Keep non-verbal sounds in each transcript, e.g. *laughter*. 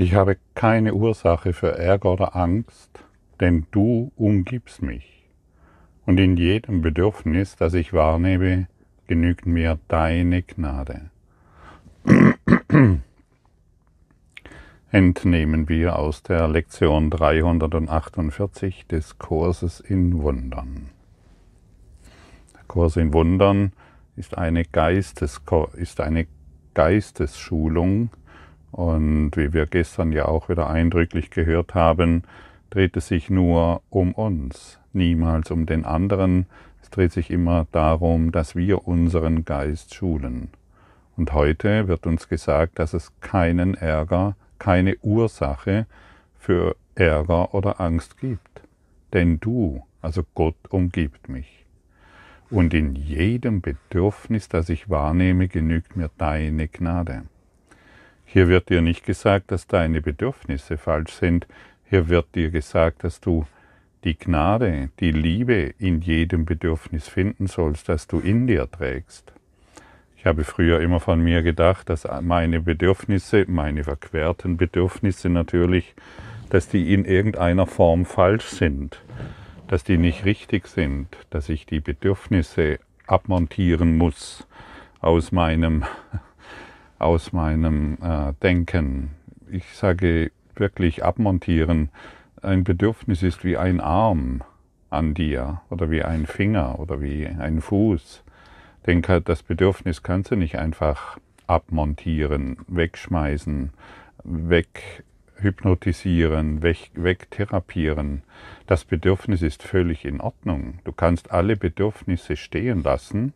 Ich habe keine Ursache für Ärger oder Angst, denn du umgibst mich. Und in jedem Bedürfnis, das ich wahrnehme, genügt mir deine Gnade. Entnehmen wir aus der Lektion 348 des Kurses in Wundern. Der Kurs in Wundern ist eine, Geistes, ist eine Geistesschulung, und wie wir gestern ja auch wieder eindrücklich gehört haben, dreht es sich nur um uns, niemals um den anderen. Es dreht sich immer darum, dass wir unseren Geist schulen. Und heute wird uns gesagt, dass es keinen Ärger, keine Ursache für Ärger oder Angst gibt. Denn du, also Gott, umgibt mich. Und in jedem Bedürfnis, das ich wahrnehme, genügt mir deine Gnade. Hier wird dir nicht gesagt, dass deine Bedürfnisse falsch sind. Hier wird dir gesagt, dass du die Gnade, die Liebe in jedem Bedürfnis finden sollst, das du in dir trägst. Ich habe früher immer von mir gedacht, dass meine Bedürfnisse, meine verquerten Bedürfnisse natürlich, dass die in irgendeiner Form falsch sind, dass die nicht richtig sind, dass ich die Bedürfnisse abmontieren muss aus meinem aus meinem äh, Denken. Ich sage wirklich abmontieren. Ein Bedürfnis ist wie ein Arm an dir oder wie ein Finger oder wie ein Fuß. Denke, das Bedürfnis kannst du nicht einfach abmontieren, wegschmeißen, weghypnotisieren, weg, wegtherapieren. Das Bedürfnis ist völlig in Ordnung. Du kannst alle Bedürfnisse stehen lassen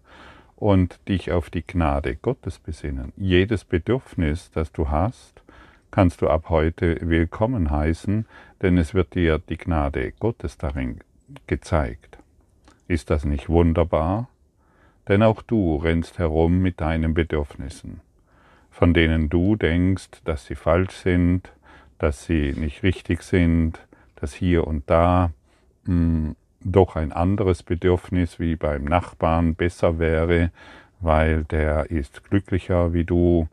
und dich auf die Gnade Gottes besinnen. Jedes Bedürfnis, das du hast, kannst du ab heute willkommen heißen, denn es wird dir die Gnade Gottes darin gezeigt. Ist das nicht wunderbar? Denn auch du rennst herum mit deinen Bedürfnissen, von denen du denkst, dass sie falsch sind, dass sie nicht richtig sind, dass hier und da mh, hm, doch ein anderes Bedürfnis wie beim Nachbarn besser wäre, weil der ist glücklicher wie du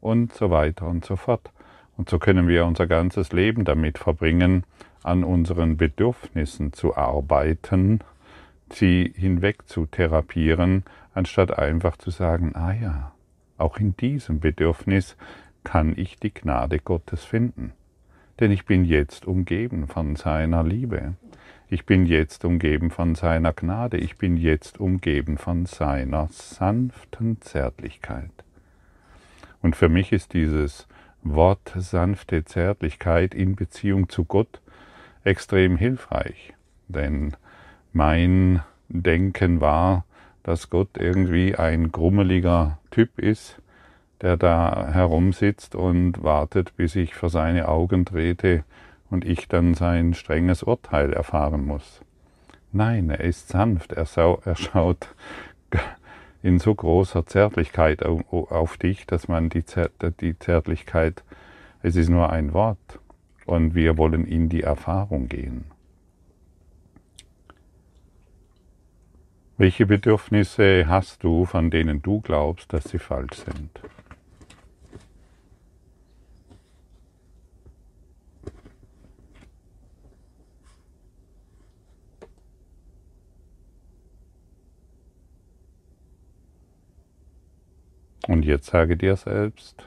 und so weiter und so fort. Und so können wir unser ganzes Leben damit verbringen, an unseren Bedürfnissen zu arbeiten, sie hinweg zu therapieren, anstatt einfach zu sagen, ah ja, auch in diesem Bedürfnis kann ich die Gnade Gottes finden. Denn ich bin jetzt umgeben von seiner Liebe. Ich bin jetzt umgeben von seiner Gnade, ich bin jetzt umgeben von seiner sanften Zärtlichkeit. Und für mich ist dieses Wort sanfte Zärtlichkeit in Beziehung zu Gott extrem hilfreich, denn mein Denken war, dass Gott irgendwie ein grummeliger Typ ist, der da herumsitzt und wartet, bis ich vor seine Augen trete und ich dann sein strenges Urteil erfahren muss. Nein, er ist sanft, er, er schaut *laughs* in so großer Zärtlichkeit auf dich, dass man die, die Zärtlichkeit, es ist nur ein Wort und wir wollen in die Erfahrung gehen. Welche Bedürfnisse hast du, von denen du glaubst, dass sie falsch sind? Und jetzt sage dir selbst,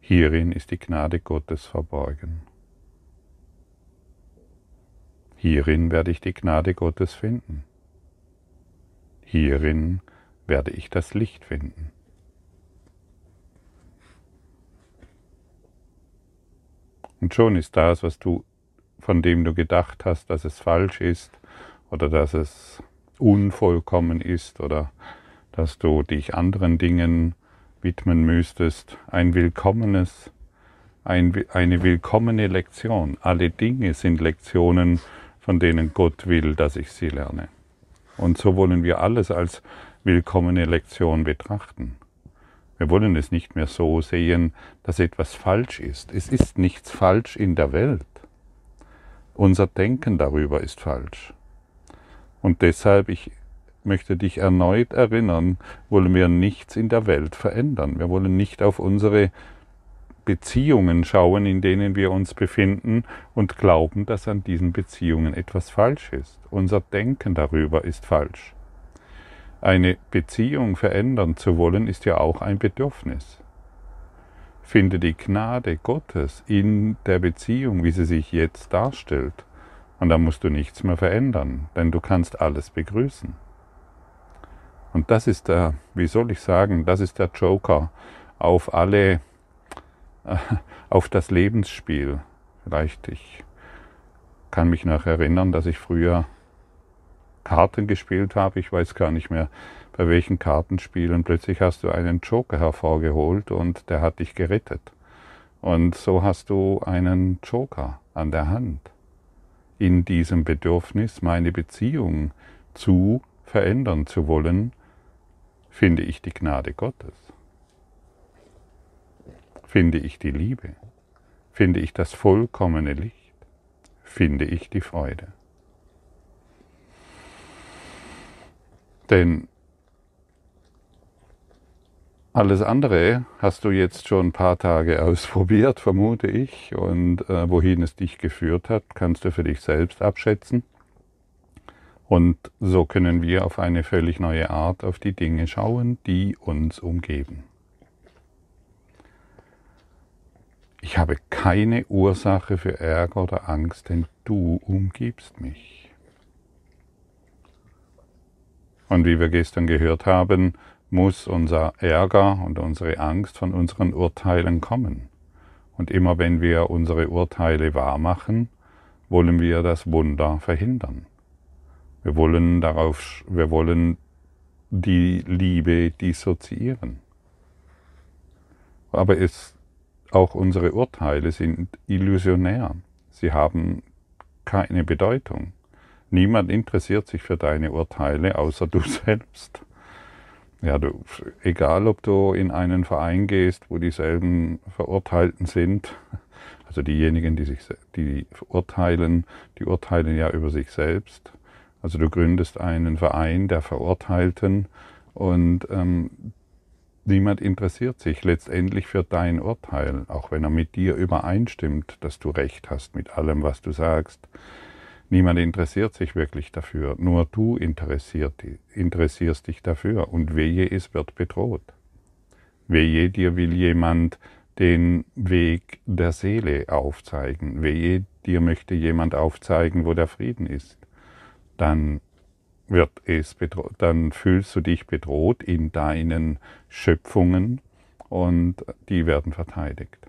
hierin ist die Gnade Gottes verborgen. Hierin werde ich die Gnade Gottes finden. Hierin werde ich das Licht finden. Und schon ist das, was du, von dem du gedacht hast, dass es falsch ist oder dass es unvollkommen ist oder dass du dich anderen Dingen widmen müsstest, ein willkommenes, ein, eine willkommene Lektion. Alle Dinge sind Lektionen, von denen Gott will, dass ich sie lerne. Und so wollen wir alles als willkommene Lektion betrachten. Wir wollen es nicht mehr so sehen, dass etwas falsch ist. Es ist nichts falsch in der Welt. Unser Denken darüber ist falsch. Und deshalb, ich möchte dich erneut erinnern, wollen wir nichts in der Welt verändern. Wir wollen nicht auf unsere Beziehungen schauen, in denen wir uns befinden und glauben, dass an diesen Beziehungen etwas falsch ist. Unser Denken darüber ist falsch. Eine Beziehung verändern zu wollen, ist ja auch ein Bedürfnis. Finde die Gnade Gottes in der Beziehung, wie sie sich jetzt darstellt, und dann musst du nichts mehr verändern, denn du kannst alles begrüßen. Und das ist der, wie soll ich sagen, das ist der Joker auf alle *laughs* auf das Lebensspiel. Vielleicht, ich kann mich noch erinnern, dass ich früher Karten gespielt habe. Ich weiß gar nicht mehr, bei welchen Kartenspielen. Plötzlich hast du einen Joker hervorgeholt und der hat dich gerettet. Und so hast du einen Joker an der Hand. In diesem Bedürfnis, meine Beziehung zu verändern zu wollen, finde ich die Gnade Gottes finde ich die Liebe, finde ich das vollkommene Licht, finde ich die Freude. Denn alles andere hast du jetzt schon ein paar Tage *laughs* ausprobiert, vermute ich, und äh, wohin es dich geführt hat, kannst du für dich selbst abschätzen. Und so können wir auf eine völlig neue Art auf die Dinge schauen, die uns umgeben. Ich habe keine Ursache für Ärger oder Angst, denn du umgibst mich. Und wie wir gestern gehört haben, muss unser Ärger und unsere Angst von unseren Urteilen kommen. Und immer wenn wir unsere Urteile wahrmachen, wollen wir das Wunder verhindern. Wir wollen darauf, wir wollen die Liebe dissoziieren. Aber es auch unsere Urteile sind illusionär. Sie haben keine Bedeutung. Niemand interessiert sich für deine Urteile außer du *laughs* selbst. Ja, du, egal ob du in einen Verein gehst, wo dieselben Verurteilten sind, *laughs* also diejenigen, die sich die verurteilen, die urteilen ja über sich selbst. Also du gründest einen Verein der Verurteilten und ähm, Niemand interessiert sich letztendlich für dein Urteil, auch wenn er mit dir übereinstimmt, dass du recht hast mit allem, was du sagst. Niemand interessiert sich wirklich dafür, nur du interessierst dich dafür und wehe, es wird bedroht. Wehe, dir will jemand den Weg der Seele aufzeigen. Wehe, dir möchte jemand aufzeigen, wo der Frieden ist. Dann wird es dann fühlst du dich bedroht in deinen Schöpfungen und die werden verteidigt.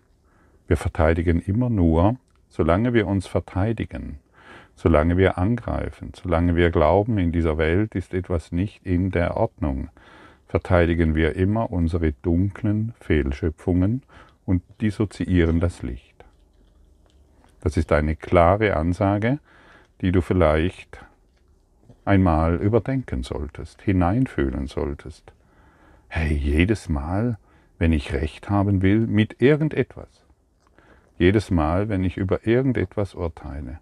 Wir verteidigen immer nur, solange wir uns verteidigen, solange wir angreifen, solange wir glauben, in dieser Welt ist etwas nicht in der Ordnung, verteidigen wir immer unsere dunklen Fehlschöpfungen und dissoziieren das Licht. Das ist eine klare Ansage, die du vielleicht einmal überdenken solltest, hineinfühlen solltest. Hey, jedes Mal, wenn ich recht haben will mit irgendetwas, jedes Mal, wenn ich über irgendetwas urteile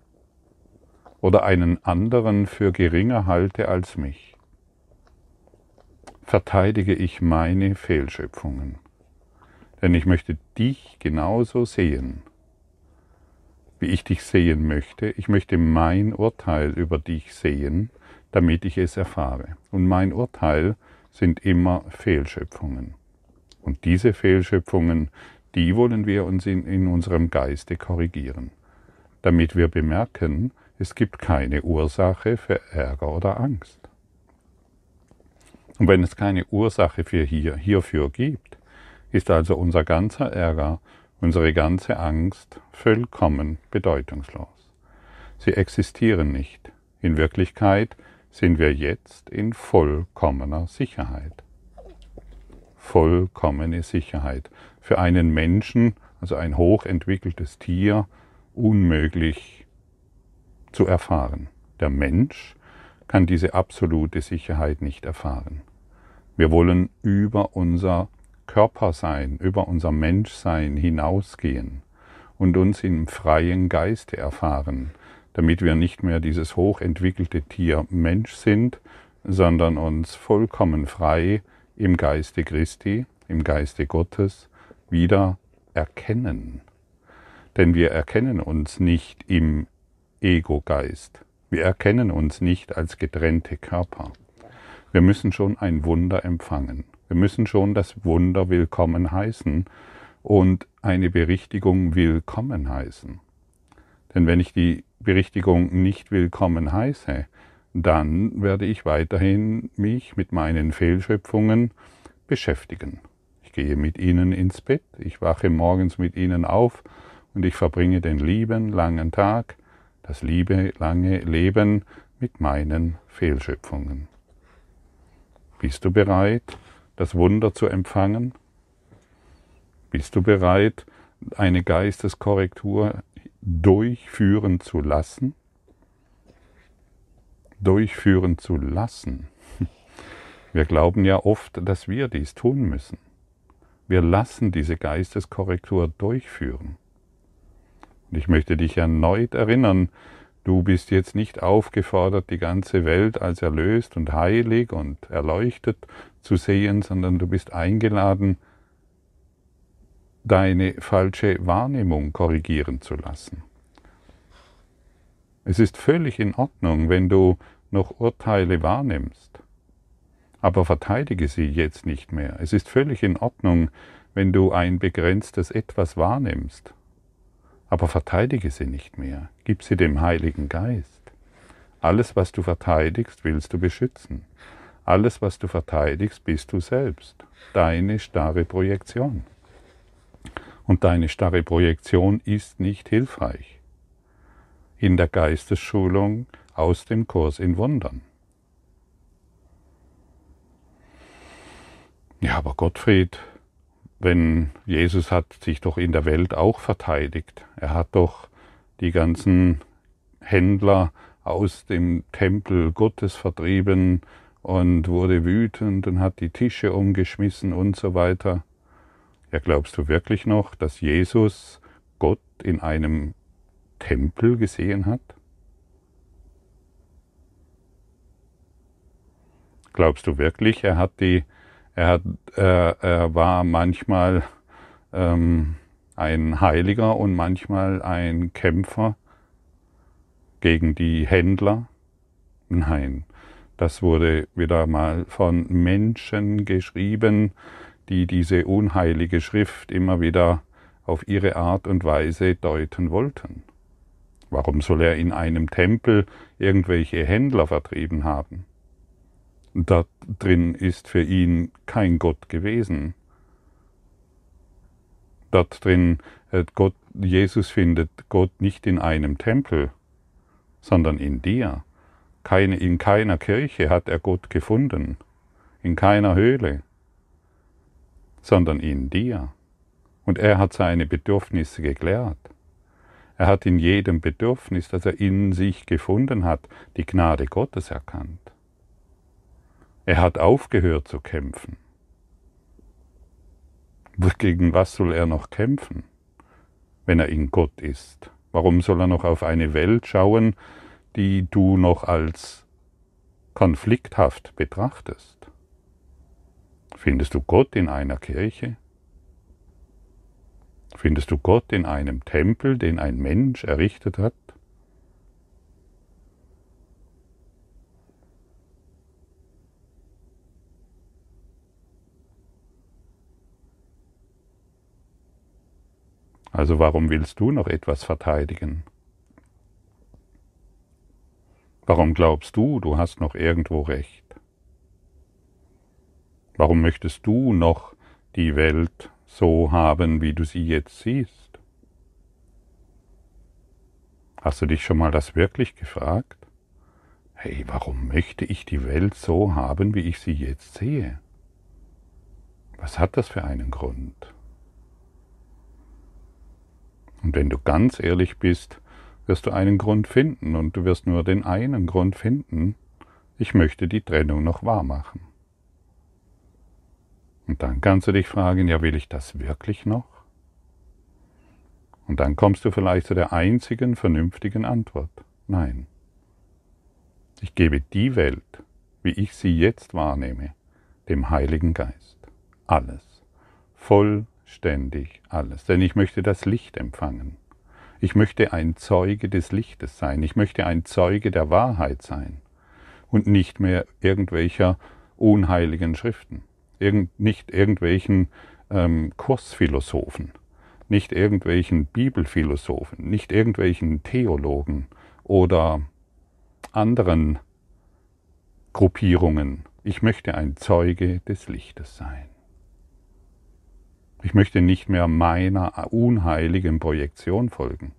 oder einen anderen für geringer halte als mich, verteidige ich meine Fehlschöpfungen. Denn ich möchte dich genauso sehen, wie ich dich sehen möchte. Ich möchte mein Urteil über dich sehen damit ich es erfahre. Und mein Urteil sind immer Fehlschöpfungen. Und diese Fehlschöpfungen, die wollen wir uns in, in unserem Geiste korrigieren, damit wir bemerken, es gibt keine Ursache für Ärger oder Angst. Und wenn es keine Ursache für hier, hierfür gibt, ist also unser ganzer Ärger, unsere ganze Angst vollkommen bedeutungslos. Sie existieren nicht. In Wirklichkeit sind wir jetzt in vollkommener Sicherheit. Vollkommene Sicherheit. Für einen Menschen, also ein hochentwickeltes Tier, unmöglich zu erfahren. Der Mensch kann diese absolute Sicherheit nicht erfahren. Wir wollen über unser Körpersein, über unser Menschsein hinausgehen und uns im freien Geiste erfahren, damit wir nicht mehr dieses hochentwickelte Tier Mensch sind, sondern uns vollkommen frei im Geiste Christi, im Geiste Gottes wieder erkennen. Denn wir erkennen uns nicht im Ego-Geist. Wir erkennen uns nicht als getrennte Körper. Wir müssen schon ein Wunder empfangen. Wir müssen schon das Wunder willkommen heißen und eine Berichtigung willkommen heißen. Denn wenn ich die Berichtigung nicht willkommen heiße, dann werde ich weiterhin mich mit meinen Fehlschöpfungen beschäftigen. Ich gehe mit ihnen ins Bett, ich wache morgens mit ihnen auf und ich verbringe den lieben langen Tag, das liebe lange Leben mit meinen Fehlschöpfungen. Bist du bereit, das Wunder zu empfangen? Bist du bereit, eine Geisteskorrektur durchführen zu lassen? Durchführen zu lassen. *laughs* Wir glauben ja oft, dass wir dies tun müssen. Wir lassen diese Geisteskorrektur durchführen. Und ich möchte dich erneut erinnern, du bist jetzt nicht aufgefordert, die ganze Welt als erlöst und heilig und erleuchtet zu sehen, sondern du bist eingeladen, deine falsche Wahrnehmung korrigieren zu lassen. Es ist völlig in Ordnung, wenn du noch Urteile wahrnimmst, aber verteidige sie jetzt nicht mehr. Es ist völlig in Ordnung, wenn du ein begrenztes etwas wahrnimmst, aber verteidige sie nicht mehr. Gib sie dem Heiligen Geist. Alles, was du verteidigst, willst du beschützen. Alles, was du verteidigst, bist du selbst. Deine starre Projektion. Und deine starre Projektion ist nicht hilfreich. In der Geistesschulung aus dem Kurs in Wundern. Ja, aber Gottfried, wenn Jesus hat sich doch in der Welt auch verteidigt. Er hat doch die ganzen Händler aus dem Tempel Gottes vertrieben und wurde wütend und hat die Tische umgeschmissen und so weiter. Ja, glaubst du wirklich noch, dass Jesus Gott in einem Tempel gesehen hat? Glaubst du wirklich, er hat die, er hat, äh, er war manchmal ähm, ein Heiliger und manchmal ein Kämpfer gegen die Händler? Nein, das wurde wieder mal von Menschen geschrieben, die diese unheilige Schrift immer wieder auf ihre Art und Weise deuten wollten. Warum soll er in einem Tempel irgendwelche Händler vertrieben haben? Dort drin ist für ihn kein Gott gewesen. Dort drin, äh, Gott, Jesus findet Gott nicht in einem Tempel, sondern in dir. Keine, in keiner Kirche hat er Gott gefunden, in keiner Höhle sondern in dir. Und er hat seine Bedürfnisse geklärt. Er hat in jedem Bedürfnis, das er in sich gefunden hat, die Gnade Gottes erkannt. Er hat aufgehört zu kämpfen. Gegen was soll er noch kämpfen, wenn er in Gott ist? Warum soll er noch auf eine Welt schauen, die du noch als konflikthaft betrachtest? Findest du Gott in einer Kirche? Findest du Gott in einem Tempel, den ein Mensch errichtet hat? Also warum willst du noch etwas verteidigen? Warum glaubst du, du hast noch irgendwo recht? Warum möchtest du noch die Welt so haben, wie du sie jetzt siehst? Hast du dich schon mal das wirklich gefragt? Hey, warum möchte ich die Welt so haben, wie ich sie jetzt sehe? Was hat das für einen Grund? Und wenn du ganz ehrlich bist, wirst du einen Grund finden und du wirst nur den einen Grund finden, ich möchte die Trennung noch wahr machen. Und dann kannst du dich fragen, ja, will ich das wirklich noch? Und dann kommst du vielleicht zu der einzigen vernünftigen Antwort. Nein. Ich gebe die Welt, wie ich sie jetzt wahrnehme, dem Heiligen Geist. Alles. Vollständig. ständig alles, denn ich möchte das Licht empfangen. Ich möchte ein Zeuge des Lichtes sein. Ich möchte ein Zeuge der Wahrheit sein und nicht mehr irgendwelcher unheiligen Schriften, irgend, nicht irgendwelchen ähm, Kursphilosophen, nicht irgendwelchen Bibelphilosophen, nicht irgendwelchen Theologen oder anderen Gruppierungen. Ich möchte ein Zeuge des Lichtes sein. Ich möchte nicht mehr meiner unheiligen Projektion folgen,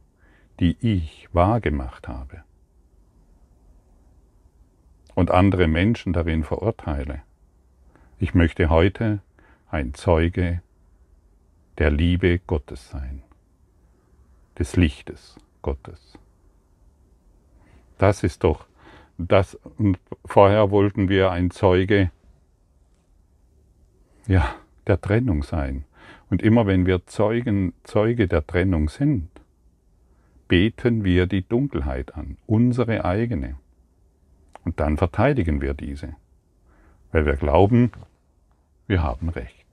die ich wahrgemacht habe und andere Menschen darin verurteile. Ich möchte heute ein Zeuge der Liebe Gottes sein, des Lichtes Gottes. Das ist doch das. Und vorher wollten wir ein Zeuge ja, der Trennung sein. Und immer wenn wir Zeugen, Zeuge der Trennung sind, beten wir die Dunkelheit an, unsere eigene. Und dann verteidigen wir diese, weil wir glauben, wir haben Recht.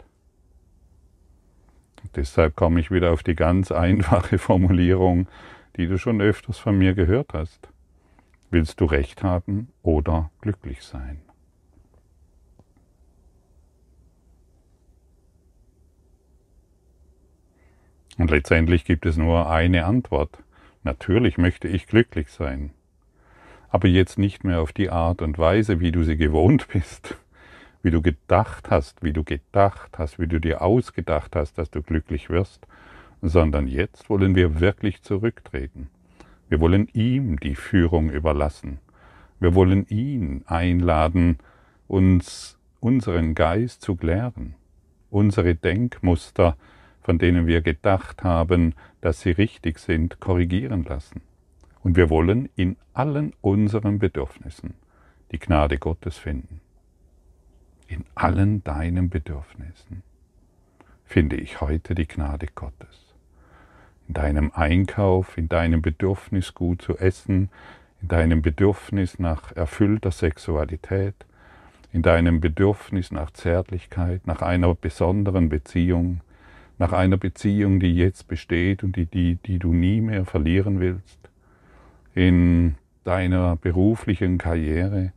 Deshalb komme ich wieder auf die ganz einfache *laughs* Formulierung, die du schon öfters von mir gehört hast. Willst du Recht haben oder glücklich sein? Und letztendlich gibt es nur eine Antwort. Natürlich möchte ich glücklich sein aber jetzt nicht mehr auf die Art und Weise, wie du sie gewohnt bist, wie du gedacht hast, wie du gedacht hast, wie du dir ausgedacht hast, dass du glücklich wirst, sondern jetzt wollen wir wirklich zurücktreten. Wir wollen ihm die Führung überlassen. Wir wollen ihn einladen, uns unseren Geist zu klären, unsere Denkmuster, von denen wir gedacht haben, dass sie richtig sind, korrigieren lassen. Und wir wollen in allen unseren Bedürfnissen die Gnade Gottes finden. In allen deinen Bedürfnissen finde ich heute die Gnade Gottes. In deinem Einkauf, in deinem Bedürfnis gut zu essen, in deinem Bedürfnis nach erfüllter Sexualität, in deinem Bedürfnis nach Zärtlichkeit, nach einer besonderen Beziehung, nach einer Beziehung, die jetzt besteht und die, die, die du nie mehr verlieren willst, in deiner beruflichen Karriere,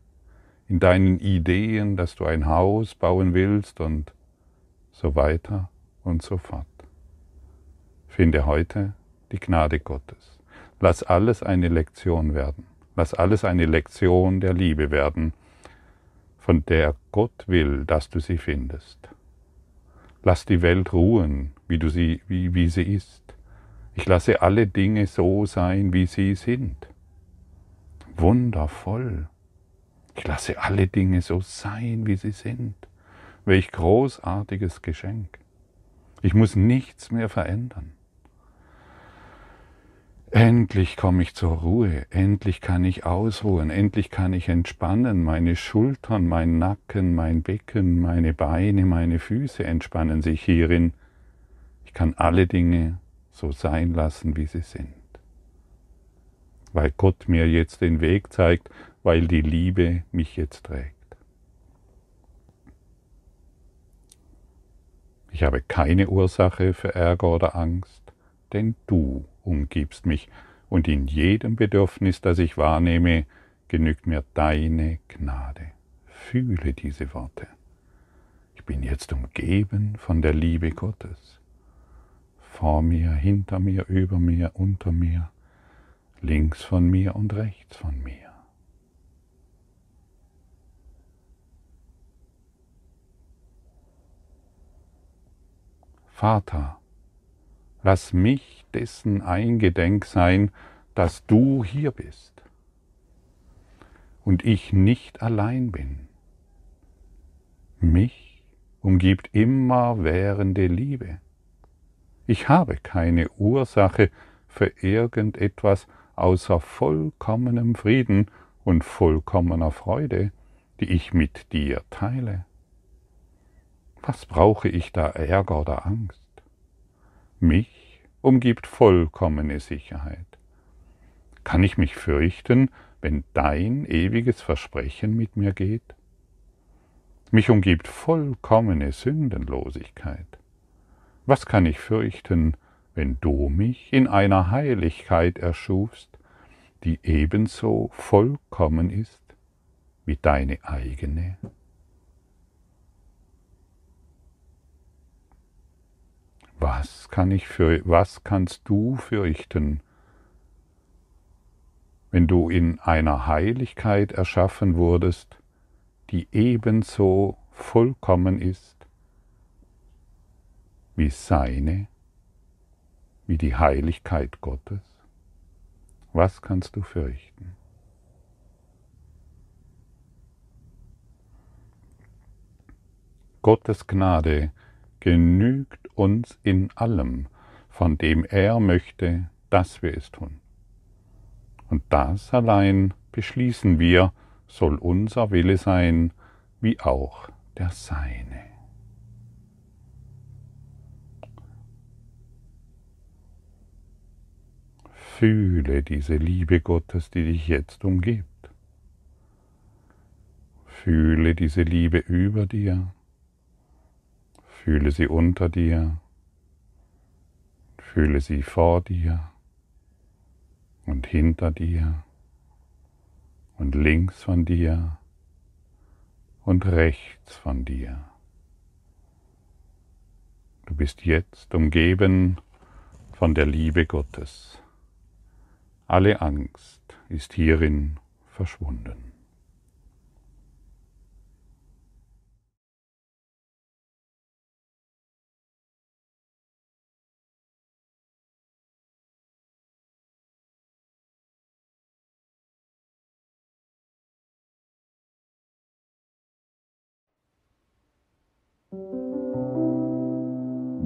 in deinen Ideen, dass du ein Haus bauen willst und so weiter und so fort. Finde heute die Gnade Gottes. Lass alles eine Lektion werden. Lass alles eine Lektion der Liebe werden, von der Gott will, dass du sie findest. Lass die Welt ruhen, wie, du sie, wie, wie sie ist. Ich lasse alle Dinge so sein, wie sie sind. Wundervoll. Ich lasse alle Dinge so sein, wie sie sind. Welch großartiges Geschenk. Ich muss nichts mehr verändern. Endlich komme ich zur Ruhe, endlich kann ich ausruhen, endlich kann ich entspannen, meine Schultern, mein Nacken, mein Becken, meine Beine, meine Füße entspannen sich hierin. Ich kann alle Dinge so sein lassen, wie sie sind. Weil Gott mir jetzt den Weg zeigt, weil die Liebe mich jetzt trägt. Ich habe keine Ursache für Ärger oder Angst, denn du umgibst mich und in jedem Bedürfnis, das ich wahrnehme, genügt mir deine Gnade. Fühle diese Worte. Ich bin jetzt umgeben von der Liebe Gottes vor mir, hinter mir, über mir, unter mir, links von mir und rechts von mir. Vater, lass mich dessen eingedenk sein, dass du hier bist und ich nicht allein bin. Mich umgibt immer währende Liebe. Ich habe keine Ursache für irgendetwas außer vollkommenem Frieden und vollkommener Freude, die ich mit dir teile. Was brauche ich da Ärger oder Angst? Mich umgibt vollkommene Sicherheit. Kann ich mich fürchten, wenn dein ewiges Versprechen mit mir geht? Mich umgibt vollkommene Sündenlosigkeit. Was kann ich fürchten, wenn du mich in einer Heiligkeit erschufst, die ebenso vollkommen ist wie deine eigene? Was kann ich für, was kannst du fürchten, wenn du in einer Heiligkeit erschaffen wurdest, die ebenso vollkommen ist wie seine, wie die Heiligkeit Gottes? Was kannst du fürchten? Gottes Gnade genügt uns in allem, von dem er möchte, dass wir es tun. Und das allein beschließen wir, soll unser Wille sein, wie auch der Seine. Fühle diese Liebe Gottes, die dich jetzt umgibt. Fühle diese Liebe über dir. Fühle sie unter dir. Fühle sie vor dir und hinter dir und links von dir und rechts von dir. Du bist jetzt umgeben von der Liebe Gottes. Alle Angst ist hierin verschwunden.